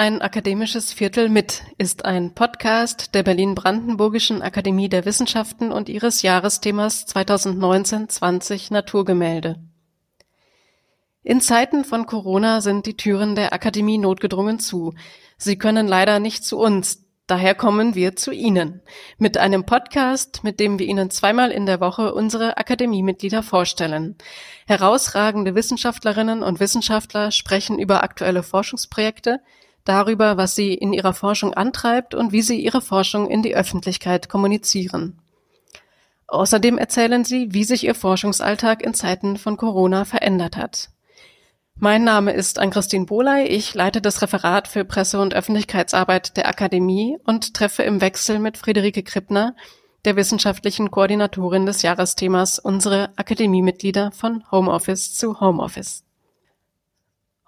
ein akademisches Viertel mit ist ein Podcast der Berlin-Brandenburgischen Akademie der Wissenschaften und ihres Jahresthemas 2019-20 Naturgemälde. In Zeiten von Corona sind die Türen der Akademie notgedrungen zu. Sie können leider nicht zu uns, daher kommen wir zu Ihnen mit einem Podcast, mit dem wir Ihnen zweimal in der Woche unsere Akademiemitglieder vorstellen. Herausragende Wissenschaftlerinnen und Wissenschaftler sprechen über aktuelle Forschungsprojekte, darüber, was sie in ihrer Forschung antreibt und wie sie ihre Forschung in die Öffentlichkeit kommunizieren. Außerdem erzählen sie, wie sich ihr Forschungsalltag in Zeiten von Corona verändert hat. Mein Name ist Ann-Christine Bohley. Ich leite das Referat für Presse- und Öffentlichkeitsarbeit der Akademie und treffe im Wechsel mit Friederike Krippner, der wissenschaftlichen Koordinatorin des Jahresthemas, unsere Akademiemitglieder von Homeoffice zu Homeoffice.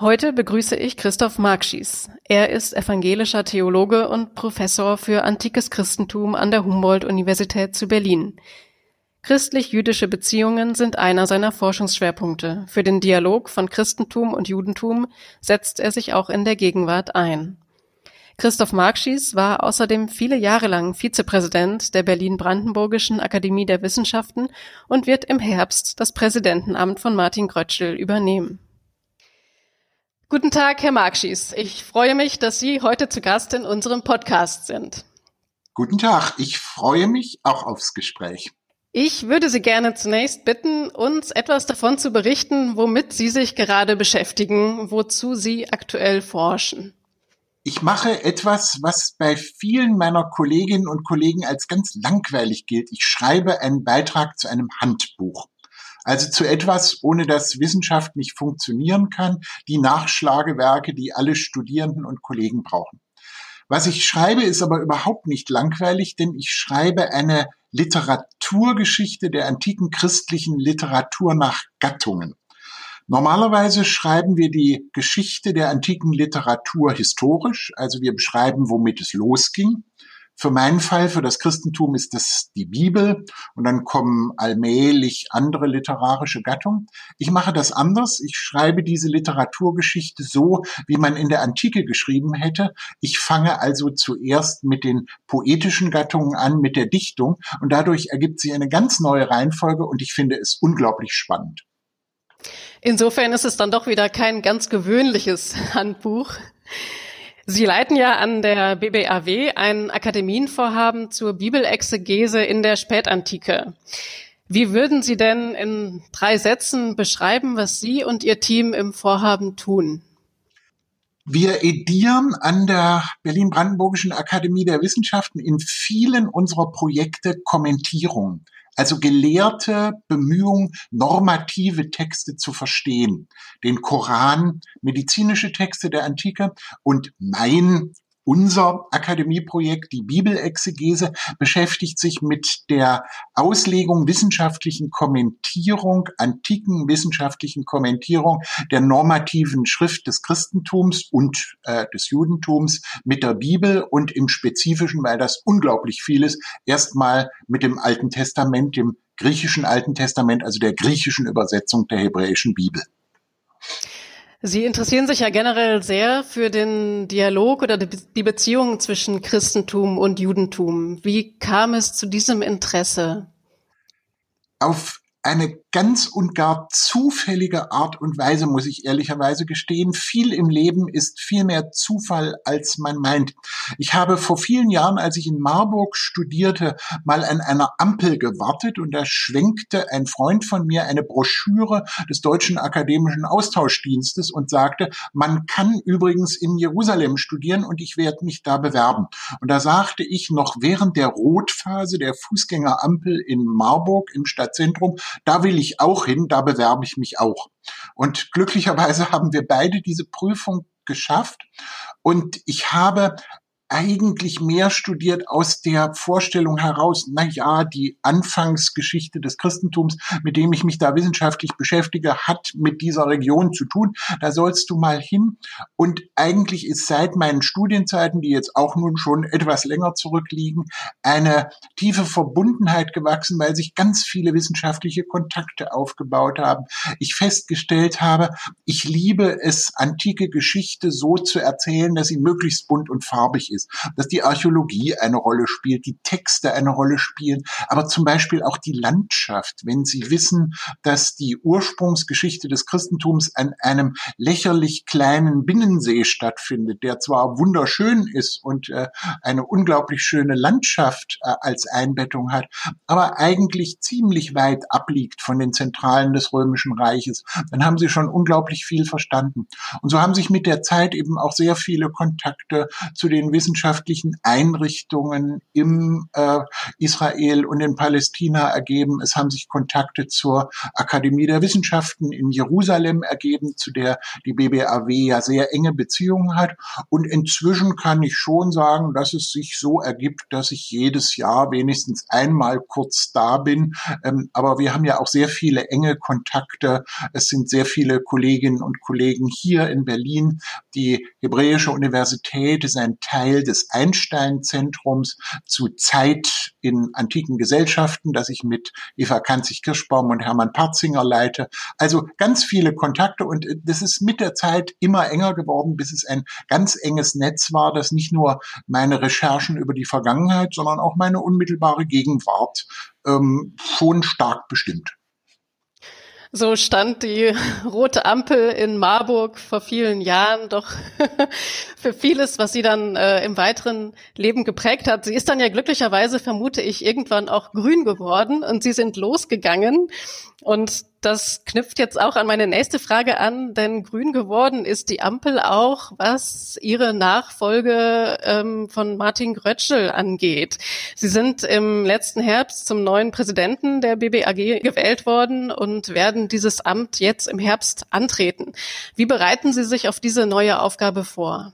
Heute begrüße ich Christoph Markschies. Er ist evangelischer Theologe und Professor für antikes Christentum an der Humboldt-Universität zu Berlin. Christlich-jüdische Beziehungen sind einer seiner Forschungsschwerpunkte. Für den Dialog von Christentum und Judentum setzt er sich auch in der Gegenwart ein. Christoph Markschies war außerdem viele Jahre lang Vizepräsident der Berlin-Brandenburgischen Akademie der Wissenschaften und wird im Herbst das Präsidentenamt von Martin Grötschel übernehmen. Guten Tag, Herr Markschies. Ich freue mich, dass Sie heute zu Gast in unserem Podcast sind. Guten Tag. Ich freue mich auch aufs Gespräch. Ich würde Sie gerne zunächst bitten, uns etwas davon zu berichten, womit Sie sich gerade beschäftigen, wozu Sie aktuell forschen. Ich mache etwas, was bei vielen meiner Kolleginnen und Kollegen als ganz langweilig gilt. Ich schreibe einen Beitrag zu einem Handbuch. Also zu etwas, ohne das Wissenschaft nicht funktionieren kann, die Nachschlagewerke, die alle Studierenden und Kollegen brauchen. Was ich schreibe, ist aber überhaupt nicht langweilig, denn ich schreibe eine Literaturgeschichte der antiken christlichen Literatur nach Gattungen. Normalerweise schreiben wir die Geschichte der antiken Literatur historisch, also wir beschreiben, womit es losging. Für meinen Fall, für das Christentum ist das die Bibel und dann kommen allmählich andere literarische Gattungen. Ich mache das anders. Ich schreibe diese Literaturgeschichte so, wie man in der Antike geschrieben hätte. Ich fange also zuerst mit den poetischen Gattungen an, mit der Dichtung und dadurch ergibt sich eine ganz neue Reihenfolge und ich finde es unglaublich spannend. Insofern ist es dann doch wieder kein ganz gewöhnliches Handbuch. Sie leiten ja an der BBAW ein Akademienvorhaben zur Bibelexegese in der Spätantike. Wie würden Sie denn in drei Sätzen beschreiben, was Sie und Ihr Team im Vorhaben tun? Wir edieren an der Berlin-Brandenburgischen Akademie der Wissenschaften in vielen unserer Projekte Kommentierungen also gelehrte Bemühungen, normative Texte zu verstehen. Den Koran, medizinische Texte der Antike und mein unser Akademieprojekt, die Bibelexegese, beschäftigt sich mit der Auslegung wissenschaftlichen Kommentierung, antiken wissenschaftlichen Kommentierung der normativen Schrift des Christentums und äh, des Judentums mit der Bibel und im Spezifischen, weil das unglaublich viel ist, erstmal mit dem Alten Testament, dem griechischen Alten Testament, also der griechischen Übersetzung der hebräischen Bibel. Sie interessieren sich ja generell sehr für den Dialog oder die Beziehung zwischen Christentum und Judentum. Wie kam es zu diesem Interesse? Auf eine ganz und gar zufällige Art und Weise, muss ich ehrlicherweise gestehen. Viel im Leben ist viel mehr Zufall, als man meint. Ich habe vor vielen Jahren, als ich in Marburg studierte, mal an einer Ampel gewartet und da schwenkte ein Freund von mir eine Broschüre des Deutschen Akademischen Austauschdienstes und sagte, man kann übrigens in Jerusalem studieren und ich werde mich da bewerben. Und da sagte ich noch während der Rotphase der Fußgängerampel in Marburg im Stadtzentrum, da will ich auch hin, da bewerbe ich mich auch. Und glücklicherweise haben wir beide diese Prüfung geschafft. Und ich habe eigentlich mehr studiert aus der Vorstellung heraus, na ja, die Anfangsgeschichte des Christentums, mit dem ich mich da wissenschaftlich beschäftige, hat mit dieser Region zu tun. Da sollst du mal hin. Und eigentlich ist seit meinen Studienzeiten, die jetzt auch nun schon etwas länger zurückliegen, eine tiefe Verbundenheit gewachsen, weil sich ganz viele wissenschaftliche Kontakte aufgebaut haben. Ich festgestellt habe, ich liebe es, antike Geschichte so zu erzählen, dass sie möglichst bunt und farbig ist ist, dass die Archäologie eine Rolle spielt, die Texte eine Rolle spielen, aber zum Beispiel auch die Landschaft. Wenn Sie wissen, dass die Ursprungsgeschichte des Christentums an einem lächerlich kleinen Binnensee stattfindet, der zwar wunderschön ist und äh, eine unglaublich schöne Landschaft äh, als Einbettung hat, aber eigentlich ziemlich weit abliegt von den Zentralen des Römischen Reiches, dann haben Sie schon unglaublich viel verstanden. Und so haben sich mit der Zeit eben auch sehr viele Kontakte zu den Wissenschaften wissenschaftlichen Einrichtungen im äh, Israel und in Palästina ergeben. Es haben sich Kontakte zur Akademie der Wissenschaften in Jerusalem ergeben, zu der die BBAW ja sehr enge Beziehungen hat. Und inzwischen kann ich schon sagen, dass es sich so ergibt, dass ich jedes Jahr wenigstens einmal kurz da bin. Ähm, aber wir haben ja auch sehr viele enge Kontakte. Es sind sehr viele Kolleginnen und Kollegen hier in Berlin. Die Hebräische Universität ist ein Teil Teil des Einstein-Zentrums zu Zeit in antiken Gesellschaften, das ich mit Eva Kanzig-Kirschbaum und Hermann Parzinger leite. Also ganz viele Kontakte und äh, das ist mit der Zeit immer enger geworden, bis es ein ganz enges Netz war, das nicht nur meine Recherchen über die Vergangenheit, sondern auch meine unmittelbare Gegenwart ähm, schon stark bestimmt. So stand die rote Ampel in Marburg vor vielen Jahren doch für vieles, was sie dann äh, im weiteren Leben geprägt hat. Sie ist dann ja glücklicherweise, vermute ich, irgendwann auch grün geworden und sie sind losgegangen. Und das knüpft jetzt auch an meine nächste Frage an, denn grün geworden ist die Ampel auch, was ihre Nachfolge ähm, von Martin Grötschel angeht. Sie sind im letzten Herbst zum neuen Präsidenten der BBAG gewählt worden und werden dieses Amt jetzt im Herbst antreten. Wie bereiten Sie sich auf diese neue Aufgabe vor?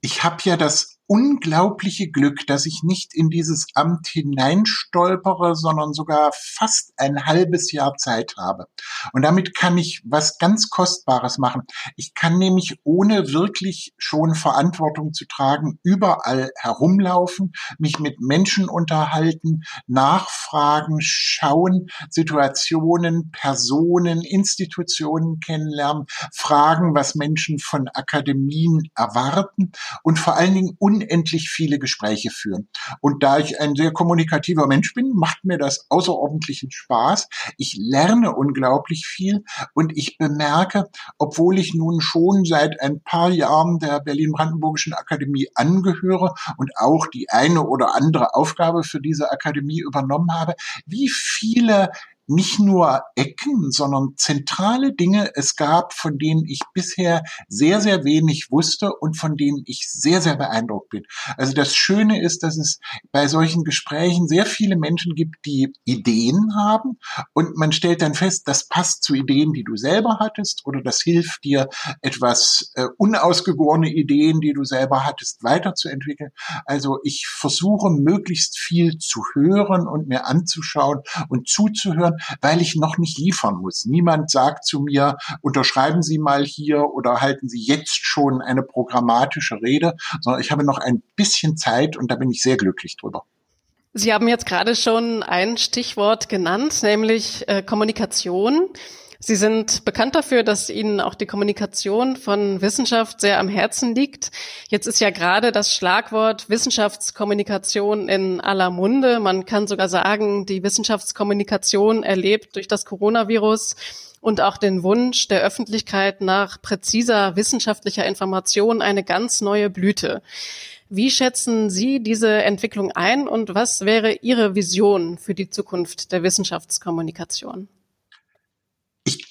Ich habe ja das unglaubliche Glück, dass ich nicht in dieses Amt hineinstolpere, sondern sogar fast ein halbes Jahr Zeit habe. Und damit kann ich was ganz Kostbares machen. Ich kann nämlich ohne wirklich schon Verantwortung zu tragen, überall herumlaufen, mich mit Menschen unterhalten, nachfragen, schauen, Situationen, Personen, Institutionen kennenlernen, fragen, was Menschen von Akademien erwarten und vor allen Dingen unendlich viele Gespräche führen. Und da ich ein sehr kommunikativer Mensch bin, macht mir das außerordentlichen Spaß. Ich lerne unglaublich viel und ich bemerke, obwohl ich nun schon seit ein paar Jahren der Berlin-Brandenburgischen Akademie angehöre und auch die eine oder andere Aufgabe für diese Akademie übernommen habe, wie viele nicht nur Ecken, sondern zentrale Dinge es gab, von denen ich bisher sehr, sehr wenig wusste und von denen ich sehr, sehr beeindruckt bin. Also das Schöne ist, dass es bei solchen Gesprächen sehr viele Menschen gibt, die Ideen haben und man stellt dann fest, das passt zu Ideen, die du selber hattest oder das hilft dir, etwas äh, unausgegorene Ideen, die du selber hattest, weiterzuentwickeln. Also ich versuche möglichst viel zu hören und mir anzuschauen und zuzuhören, weil ich noch nicht liefern muss. Niemand sagt zu mir, unterschreiben Sie mal hier oder halten Sie jetzt schon eine programmatische Rede, sondern ich habe noch ein bisschen Zeit und da bin ich sehr glücklich drüber. Sie haben jetzt gerade schon ein Stichwort genannt, nämlich äh, Kommunikation. Sie sind bekannt dafür, dass Ihnen auch die Kommunikation von Wissenschaft sehr am Herzen liegt. Jetzt ist ja gerade das Schlagwort Wissenschaftskommunikation in aller Munde. Man kann sogar sagen, die Wissenschaftskommunikation erlebt durch das Coronavirus und auch den Wunsch der Öffentlichkeit nach präziser wissenschaftlicher Information eine ganz neue Blüte. Wie schätzen Sie diese Entwicklung ein und was wäre Ihre Vision für die Zukunft der Wissenschaftskommunikation?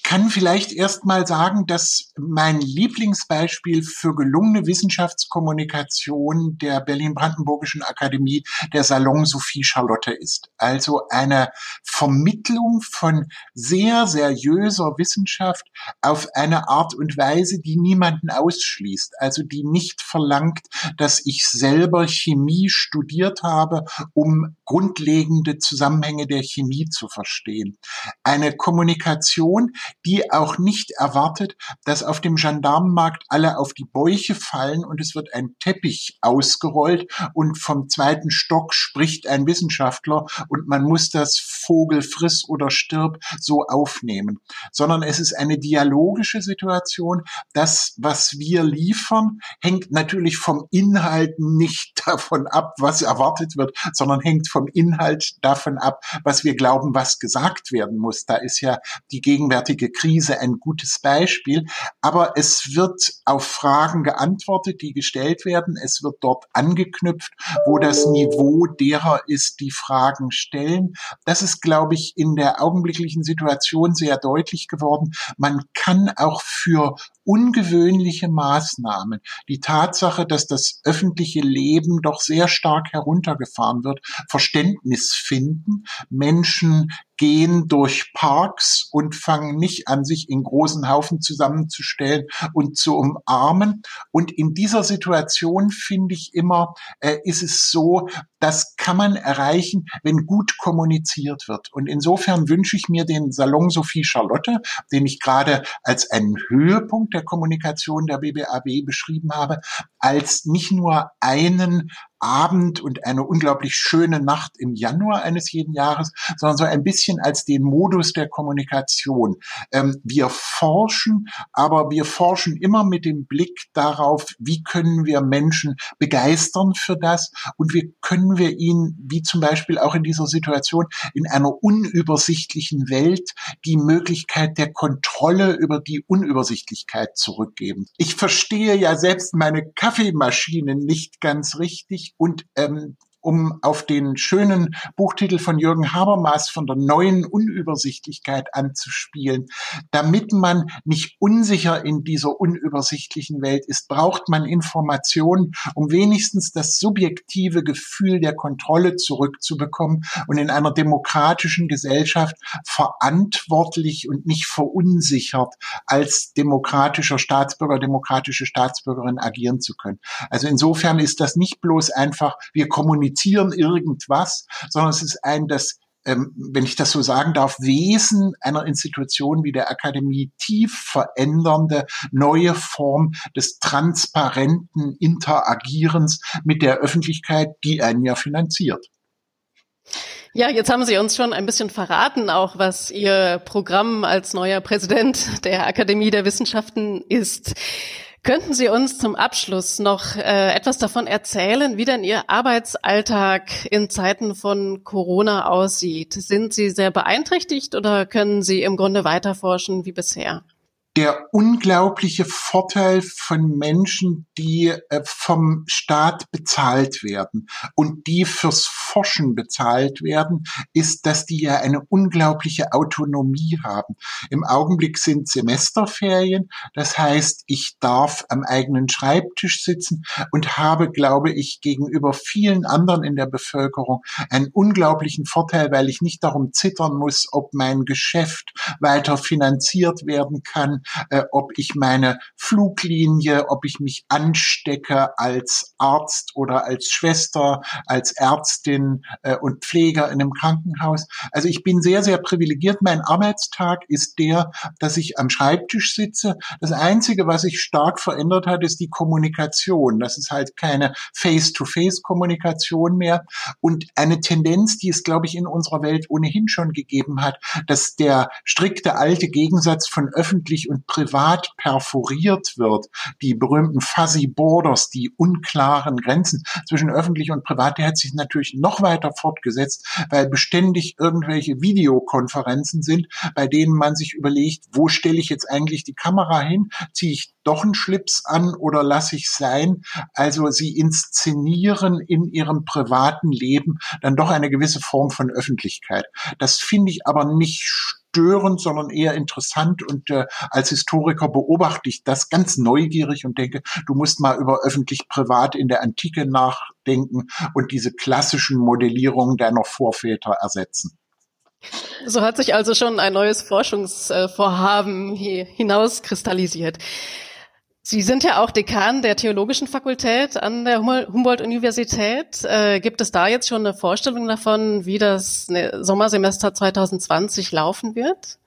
Kann vielleicht erst mal sagen, dass mein Lieblingsbeispiel für gelungene Wissenschaftskommunikation der Berlin-Brandenburgischen Akademie der Salon Sophie Charlotte ist. Also eine Vermittlung von sehr seriöser Wissenschaft auf eine Art und Weise, die niemanden ausschließt. Also die nicht verlangt, dass ich selber Chemie studiert habe, um grundlegende Zusammenhänge der Chemie zu verstehen. Eine Kommunikation, die auch nicht erwartet, dass auf dem Gendarmenmarkt alle auf die Bäuche fallen und es wird ein Teppich ausgerollt und vom zweiten Stock spricht ein Wissenschaftler und man muss das Vogel friss oder stirb so aufnehmen, sondern es ist eine dialogische Situation. Das, was wir liefern, hängt natürlich vom Inhalt nicht davon ab, was erwartet wird, sondern hängt vom Inhalt davon ab, was wir glauben, was gesagt werden muss. Da ist ja die gegenwärtige Krise ein gutes Beispiel. Aber es wird auf Fragen geantwortet, die gestellt werden. Es wird dort angeknüpft, wo das Niveau derer ist, die Fragen stellen. Das ist, glaube ich, in der augenblicklichen Situation sehr deutlich geworden. Man kann auch für ungewöhnliche Maßnahmen, die Tatsache, dass das öffentliche Leben doch sehr stark heruntergefahren wird, Verständnis finden. Menschen gehen durch Parks und fangen nicht an, sich in großen Haufen zusammenzustellen und zu umarmen. Und in dieser Situation finde ich immer, äh, ist es so, das kann man erreichen, wenn gut kommuniziert wird. Und insofern wünsche ich mir den Salon Sophie Charlotte, den ich gerade als einen Höhepunkt der Kommunikation der BBAW beschrieben habe, als nicht nur einen Abend und eine unglaublich schöne Nacht im Januar eines jeden Jahres, sondern so ein bisschen als den Modus der Kommunikation. Ähm, wir forschen, aber wir forschen immer mit dem Blick darauf, wie können wir Menschen begeistern für das und wie können wir ihnen, wie zum Beispiel auch in dieser Situation, in einer unübersichtlichen Welt die Möglichkeit der Kontrolle über die Unübersichtlichkeit zurückgeben. Ich verstehe ja selbst meine Kaffeemaschine nicht ganz richtig und ähm, um auf den schönen Buchtitel von Jürgen Habermas von der neuen Unübersichtlichkeit anzuspielen. Damit man nicht unsicher in dieser unübersichtlichen Welt ist, braucht man Informationen, um wenigstens das subjektive Gefühl der Kontrolle zurückzubekommen und in einer demokratischen Gesellschaft verantwortlich und nicht verunsichert als demokratischer Staatsbürger, demokratische Staatsbürgerin agieren zu können. Also insofern ist das nicht bloß einfach, wir kommunizieren kommunizieren irgendwas, sondern es ist ein, das ähm, wenn ich das so sagen darf, Wesen einer Institution wie der Akademie tief verändernde neue Form des transparenten Interagierens mit der Öffentlichkeit, die einen ja finanziert. Ja, jetzt haben Sie uns schon ein bisschen verraten, auch was Ihr Programm als neuer Präsident der Akademie der Wissenschaften ist. Könnten Sie uns zum Abschluss noch äh, etwas davon erzählen, wie denn Ihr Arbeitsalltag in Zeiten von Corona aussieht? Sind Sie sehr beeinträchtigt oder können Sie im Grunde weiterforschen wie bisher? Der unglaubliche Vorteil von Menschen, die äh, vom Staat bezahlt werden und die fürs Forschen bezahlt werden, ist, dass die ja eine unglaubliche Autonomie haben. Im Augenblick sind Semesterferien, das heißt, ich darf am eigenen Schreibtisch sitzen und habe, glaube ich, gegenüber vielen anderen in der Bevölkerung einen unglaublichen Vorteil, weil ich nicht darum zittern muss, ob mein Geschäft weiter finanziert werden kann, äh, ob ich meine Fluglinie, ob ich mich anstecke als Arzt oder als Schwester, als Ärztin äh, und Pfleger in einem Krankenhaus. Also ich bin sehr, sehr privilegiert. Mein Arbeitstag ist der, dass ich am Schreibtisch sitze. Das Einzige, was sich stark verändert hat, ist die Kommunikation. Das ist halt keine Face-to-Face-Kommunikation mehr und eine Tendenz, die es, glaube ich, in unserer Welt ohnehin schon gegeben hat, dass der strikte alte Gegensatz von öffentlich und privat perforiert wird, die berühmten fuzzy borders, die unklaren Grenzen zwischen öffentlich und privat, der hat sich natürlich noch weiter fortgesetzt, weil beständig irgendwelche Videokonferenzen sind, bei denen man sich überlegt, wo stelle ich jetzt eigentlich die Kamera hin? Ziehe ich doch einen Schlips an oder lasse ich sein? Also sie inszenieren in ihrem privaten Leben dann doch eine gewisse Form von Öffentlichkeit. Das finde ich aber nicht störend, sondern eher interessant. Und äh, als Historiker beobachte ich das ganz neugierig und denke, du musst mal über öffentlich-privat in der Antike nachdenken und diese klassischen Modellierungen deiner Vorväter ersetzen. So hat sich also schon ein neues Forschungsvorhaben hinauskristallisiert. Sie sind ja auch Dekan der Theologischen Fakultät an der Humboldt-Universität. Äh, gibt es da jetzt schon eine Vorstellung davon, wie das ne, Sommersemester 2020 laufen wird?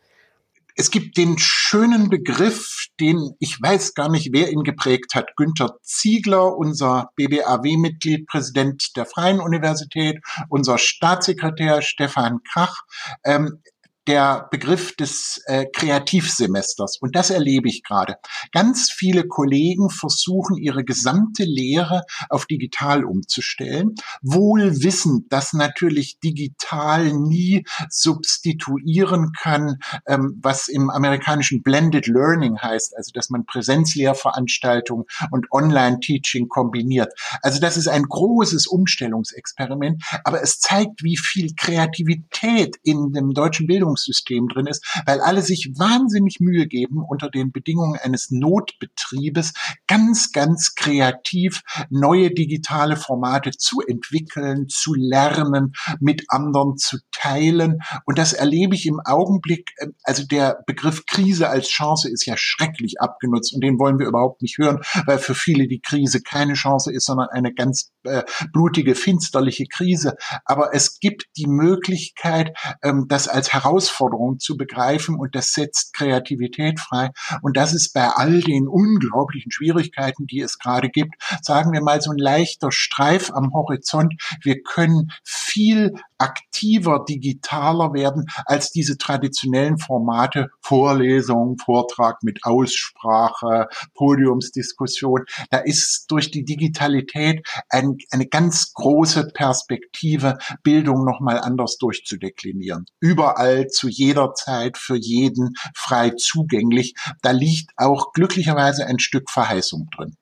Es gibt den schönen Begriff, den ich weiß gar nicht, wer ihn geprägt hat. Günther Ziegler, unser BBAW-Mitglied, Präsident der Freien Universität, unser Staatssekretär Stefan Krach. Ähm, der Begriff des äh, Kreativsemesters. Und das erlebe ich gerade. Ganz viele Kollegen versuchen, ihre gesamte Lehre auf digital umzustellen, wohl wissend, dass natürlich digital nie substituieren kann, ähm, was im amerikanischen Blended Learning heißt, also dass man Präsenzlehrveranstaltungen und Online-Teaching kombiniert. Also das ist ein großes Umstellungsexperiment, aber es zeigt, wie viel Kreativität in dem deutschen Bildungs Bildungssystem drin ist, weil alle sich wahnsinnig Mühe geben, unter den Bedingungen eines Notbetriebes ganz, ganz kreativ neue digitale Formate zu entwickeln, zu lernen, mit anderen zu teilen. Und das erlebe ich im Augenblick, äh, also der Begriff Krise als Chance ist ja schrecklich abgenutzt und den wollen wir überhaupt nicht hören, weil für viele die Krise keine Chance ist, sondern eine ganz äh, blutige, finsterliche Krise. Aber es gibt die Möglichkeit, ähm, das als Herausforderung zu begreifen und das setzt Kreativität frei. Und das ist bei all den unglaublichen Schwierigkeiten, die es gerade gibt, sagen wir mal so ein leichter Streif am Horizont. Wir können viel aktiver, digitaler werden als diese traditionellen Formate Vorlesung, Vortrag mit Aussprache, Podiumsdiskussion. Da ist durch die Digitalität ein, eine ganz große Perspektive, Bildung nochmal anders durchzudeklinieren. Überall, zu jeder Zeit, für jeden frei zugänglich. Da liegt auch glücklicherweise ein Stück Verheißung drin.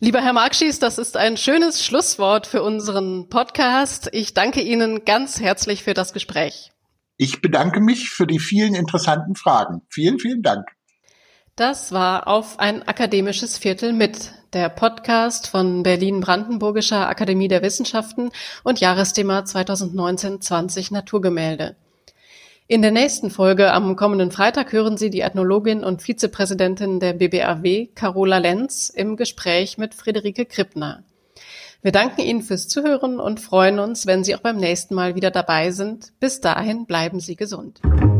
Lieber Herr Markschies, das ist ein schönes Schlusswort für unseren Podcast. Ich danke Ihnen ganz herzlich für das Gespräch. Ich bedanke mich für die vielen interessanten Fragen. Vielen, vielen Dank. Das war auf ein akademisches Viertel mit der Podcast von Berlin-Brandenburgischer Akademie der Wissenschaften und Jahresthema 2019-20 Naturgemälde. In der nächsten Folge am kommenden Freitag hören Sie die Ethnologin und Vizepräsidentin der BBAW, Carola Lenz, im Gespräch mit Friederike Krippner. Wir danken Ihnen fürs Zuhören und freuen uns, wenn Sie auch beim nächsten Mal wieder dabei sind. Bis dahin bleiben Sie gesund. Musik